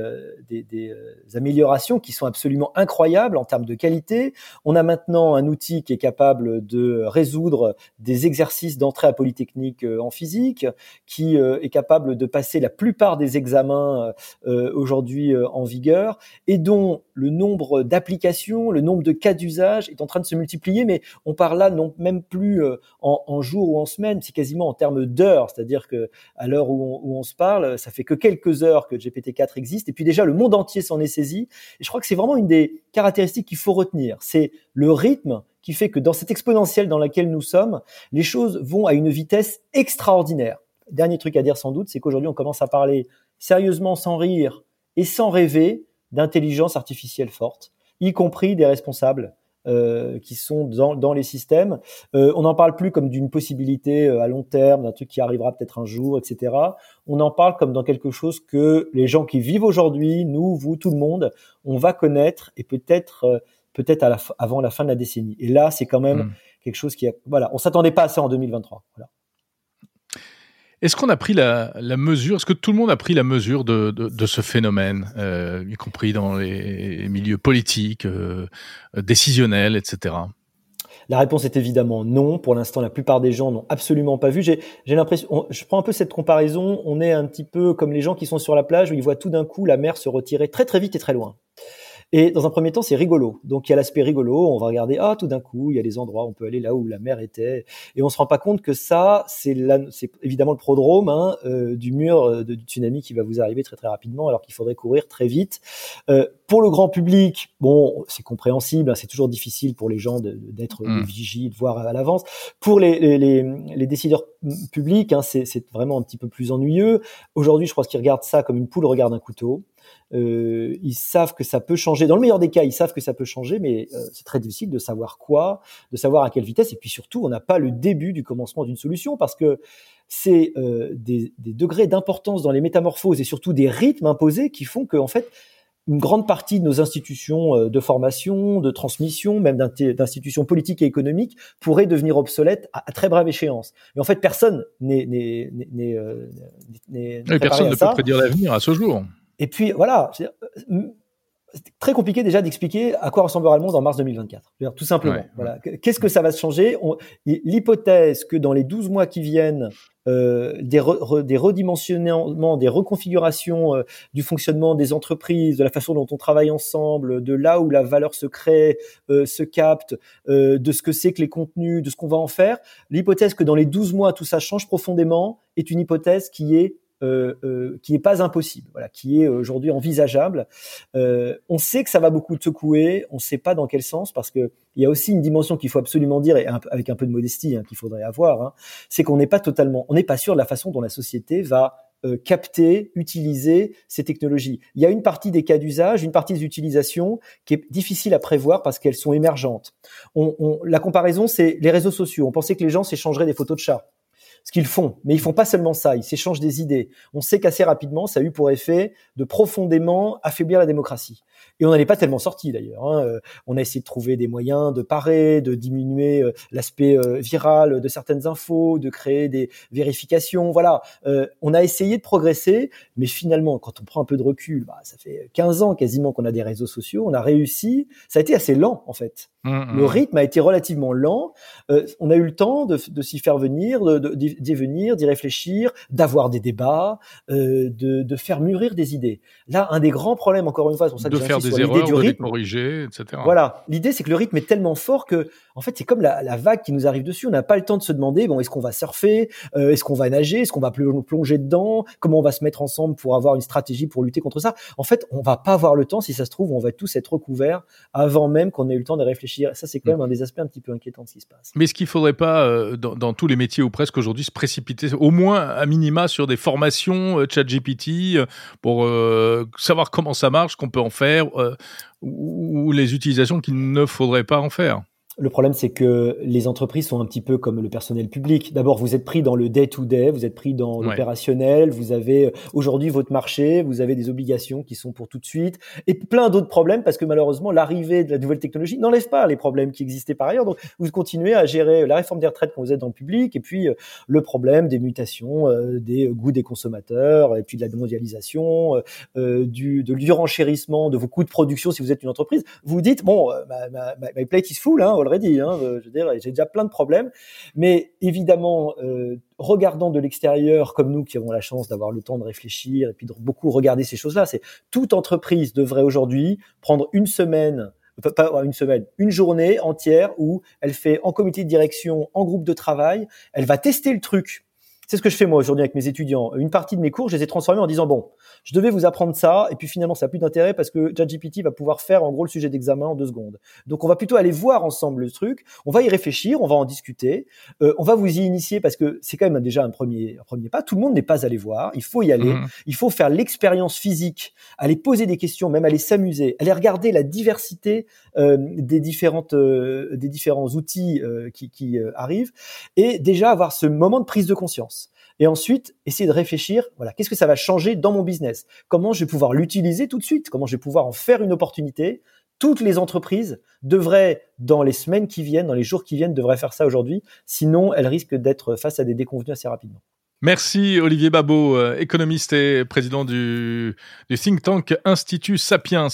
des, des, améliorations qui sont absolument incroyables en termes de qualité. On a maintenant un outil qui est capable de résoudre des exercices d'entrée à Polytechnique en physique, qui est capable de passer la plupart des examens aujourd'hui en vigueur, et dont le nombre d'applications, le nombre de cas d'usage est en train de se multiplier, mais on parle là non même plus euh, en, jours ou en semaines, c'est quasiment en termes d'heures, c'est-à-dire que à l'heure où, on, se parle, ça fait que quelques heures que GPT-4 existe, et puis déjà le monde entier s'en est saisi. Et je crois que c'est vraiment une des caractéristiques qu'il faut retenir, c'est le rythme qui fait que dans cette exponentielle dans laquelle nous sommes, les choses vont à une vitesse extraordinaire. Dernier truc à dire sans doute, c'est qu'aujourd'hui on commence à parler sérieusement sans rire et sans rêver d'intelligence artificielle forte, y compris des responsables euh, qui sont dans, dans les systèmes. Euh, on n'en parle plus comme d'une possibilité euh, à long terme, d'un truc qui arrivera peut-être un jour, etc. On en parle comme dans quelque chose que les gens qui vivent aujourd'hui, nous, vous, tout le monde, on va connaître et peut-être euh, peut-être avant la fin de la décennie. Et là, c'est quand même hmm. quelque chose qui, a, voilà, on s'attendait pas à ça en 2023. Voilà. Est-ce qu'on a pris la, mesure, est-ce que tout le monde a pris la mesure de, ce phénomène, euh, y compris dans les milieux politiques, euh, décisionnels, etc. La réponse est évidemment non. Pour l'instant, la plupart des gens n'ont absolument pas vu. J'ai l'impression, je prends un peu cette comparaison. On est un petit peu comme les gens qui sont sur la plage où ils voient tout d'un coup la mer se retirer très très vite et très loin. Et dans un premier temps, c'est rigolo. Donc il y a l'aspect rigolo, on va regarder, ah tout d'un coup, il y a des endroits, on peut aller là où la mer était, et on se rend pas compte que ça, c'est évidemment le prodrome hein, euh, du mur euh, de, du tsunami qui va vous arriver très très rapidement, alors qu'il faudrait courir très vite. Euh, pour le grand public, bon, c'est compréhensible, hein, c'est toujours difficile pour les gens d'être mmh. vigiles, de voir à l'avance. Pour les, les, les, les, décideurs publics, hein, c'est vraiment un petit peu plus ennuyeux. Aujourd'hui, je crois qu'ils regardent ça comme une poule regarde un couteau. Euh, ils savent que ça peut changer. Dans le meilleur des cas, ils savent que ça peut changer, mais euh, c'est très difficile de savoir quoi, de savoir à quelle vitesse. Et puis surtout, on n'a pas le début du commencement d'une solution parce que c'est euh, des, des, degrés d'importance dans les métamorphoses et surtout des rythmes imposés qui font que, en fait, une grande partie de nos institutions de formation, de transmission, même d'institutions politiques et économiques, pourraient devenir obsolètes à, très brève échéance. Mais en fait, personne n'est, personne ne peut prédire l'avenir à ce jour. Et puis voilà, c'est très compliqué déjà d'expliquer à quoi ressemblera le monde en mars 2024. Tout simplement. Voilà. Qu'est-ce que ça va se changer L'hypothèse que dans les 12 mois qui viennent, euh, des, des redimensionnements, des reconfigurations euh, du fonctionnement des entreprises, de la façon dont on travaille ensemble, de là où la valeur se crée, euh, se capte, euh, de ce que c'est que les contenus, de ce qu'on va en faire. L'hypothèse que dans les 12 mois tout ça change profondément est une hypothèse qui est euh, euh, qui n'est pas impossible, voilà, qui est aujourd'hui envisageable. Euh, on sait que ça va beaucoup secouer, on ne sait pas dans quel sens, parce que il y a aussi une dimension qu'il faut absolument dire, et avec un peu de modestie hein, qu'il faudrait avoir, hein, c'est qu'on n'est pas totalement, on n'est pas sûr de la façon dont la société va capter, utiliser ces technologies. Il y a une partie des cas d'usage, une partie des utilisations qui est difficile à prévoir parce qu'elles sont émergentes. La comparaison, c'est les réseaux sociaux. On pensait que les gens s'échangeraient des photos de chats ce qu'ils font. Mais ils font pas seulement ça, ils s'échangent des idées. On sait qu'assez rapidement, ça a eu pour effet de profondément affaiblir la démocratie. Et on n'en est pas tellement sorti d'ailleurs. Hein. Euh, on a essayé de trouver des moyens de parer, de diminuer euh, l'aspect euh, viral de certaines infos, de créer des vérifications. Voilà, on a essayé de progresser, mais finalement, quand on prend un peu de recul, bah, ça fait 15 ans quasiment qu'on a des réseaux sociaux, on a réussi. Ça a été assez lent en fait. Mmh, le mmh. rythme a été relativement lent. on a eu le temps de, de s'y faire venir, d'y venir, d'y réfléchir, d'avoir des débats, de, de, faire mûrir des idées. Là, un des grands problèmes, encore une fois, c'est pour ça que des erreurs, du rythme. corriger, etc. Voilà, l'idée c'est que le rythme est tellement fort que, en fait, c'est comme la, la, vague qui nous arrive dessus. On n'a pas le temps de se demander, bon, est-ce qu'on va surfer, euh, est-ce qu'on va nager, est-ce qu'on va plonger dedans, comment on va se mettre ensemble pour avoir une stratégie pour lutter contre ça. En fait, on va pas avoir le temps. Si ça se trouve, on va tous être recouverts avant même qu'on ait eu le temps de réfléchir. Ça, c'est quand même un des aspects un petit peu inquiétants de ce qui se passe. Mais est-ce qu'il faudrait pas, euh, dans, dans, tous les métiers ou presque aujourd'hui, se précipiter au moins à minima sur des formations euh, ChatGPT euh, pour savoir comment ça marche, qu'on peut en faire, ou les utilisations qu'il ne faudrait pas en faire le problème, c'est que les entreprises sont un petit peu comme le personnel public. D'abord, vous êtes pris dans le day-to-day, vous êtes pris dans l'opérationnel, vous avez euh, aujourd'hui votre marché, vous avez des obligations qui sont pour tout de suite, et plein d'autres problèmes, parce que malheureusement, l'arrivée de la nouvelle technologie n'enlève pas les problèmes qui existaient par ailleurs. Donc, vous continuez à gérer la réforme des retraites quand vous êtes dans le public, et puis euh, le problème des mutations, euh, des goûts des consommateurs, et puis de la mondialisation, du, de de vos coûts de production si vous êtes une entreprise. Vous dites, bon, my plate is full, hein, already. Hein, euh, je veux dire, j'ai déjà plein de problèmes. Mais évidemment, euh, regardant de l'extérieur, comme nous qui avons la chance d'avoir le temps de réfléchir et puis de beaucoup regarder ces choses-là, c'est toute entreprise devrait aujourd'hui prendre une semaine pas une semaine, une journée entière où elle fait en comité de direction, en groupe de travail, elle va tester le truc C'est ce que je fais moi aujourd'hui avec mes étudiants. Une partie de mes cours, je les ai transformés en disant bon, je devais vous apprendre ça, et puis finalement ça n'a plus d'intérêt parce que ChatGPT va pouvoir faire en gros le sujet d'examen en deux secondes. Donc on va plutôt aller voir ensemble le truc, on va y réfléchir, on va en discuter, euh, on va vous y initier parce que c'est quand même déjà un premier, un premier pas. Tout le monde n'est pas allé voir, il faut y aller, mmh. il faut faire l'expérience physique, aller poser des questions, même aller s'amuser, aller regarder la diversité euh, des différentes, euh, des différents outils qui, qui arrivent, et déjà avoir ce moment de prise de conscience et ensuite essayer de réfléchir, voilà, qu'est-ce que ça va changer dans mon business? Comment je vais pouvoir l'utiliser tout de suite? Comment je vais pouvoir en faire une opportunité? Toutes les entreprises devraient, dans les semaines qui viennent, dans les jours qui viennent, devraient faire ça aujourd'hui. Sinon, elles risquent d'être face à des déconvenus assez rapidement. Merci Olivier Babot, euh, économiste et président du, think tank Institut Sapiens.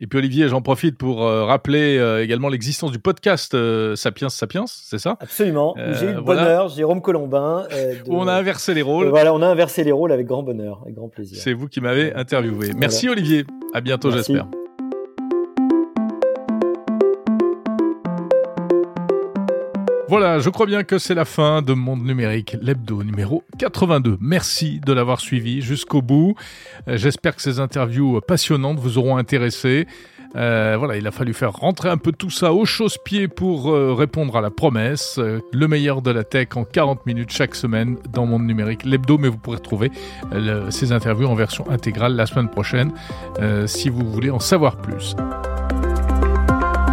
Et puis Olivier, j'en profite pour euh, rappeler euh, également l'existence du podcast Sapiens Sapiens, c'est ça? Absolument. J'ai eu le bonheur, Jérôme Colombin. Où *laughs* on a inversé les rôles. voilà, on a inversé les rôles avec grand bonheur, avec grand plaisir. C'est vous qui m'avez interviewé. Merci Olivier. À bientôt, j'espère. Voilà, je crois bien que c'est la fin de Monde Numérique, l'hebdo numéro 82. Merci de l'avoir suivi jusqu'au bout. Euh, j'espère que ces interviews passionnantes vous auront intéressé. Euh, voilà, il a fallu faire rentrer un peu tout ça au chausse-pied pour euh, répondre à la promesse. le meilleur de la tech en 40 minutes chaque semaine dans Monde Numérique, l'hebdo, mais vous pourrez retrouver ces interviews en version intégrale la semaine prochaine si vous voulez en savoir plus.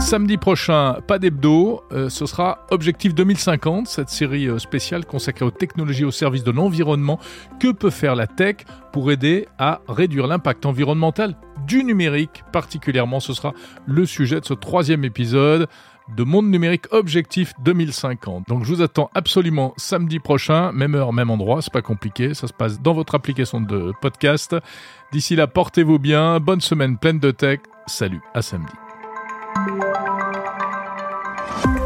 Samedi prochain, pas d'hebdo, euh, ce sera Objectif 2050, cette série euh, spéciale consacrée aux technologies au service de l'environnement. Que peut faire la tech pour aider à réduire l'impact environnemental du numérique? Particulièrement, ce sera le sujet de ce troisième épisode de Monde Numérique Objectif 2050. Donc je vous attends absolument samedi prochain, même heure, même endroit, c'est pas compliqué, ça se passe dans votre application de podcast. D'ici là, portez-vous bien, bonne semaine pleine de tech, salut, à samedi. Bye.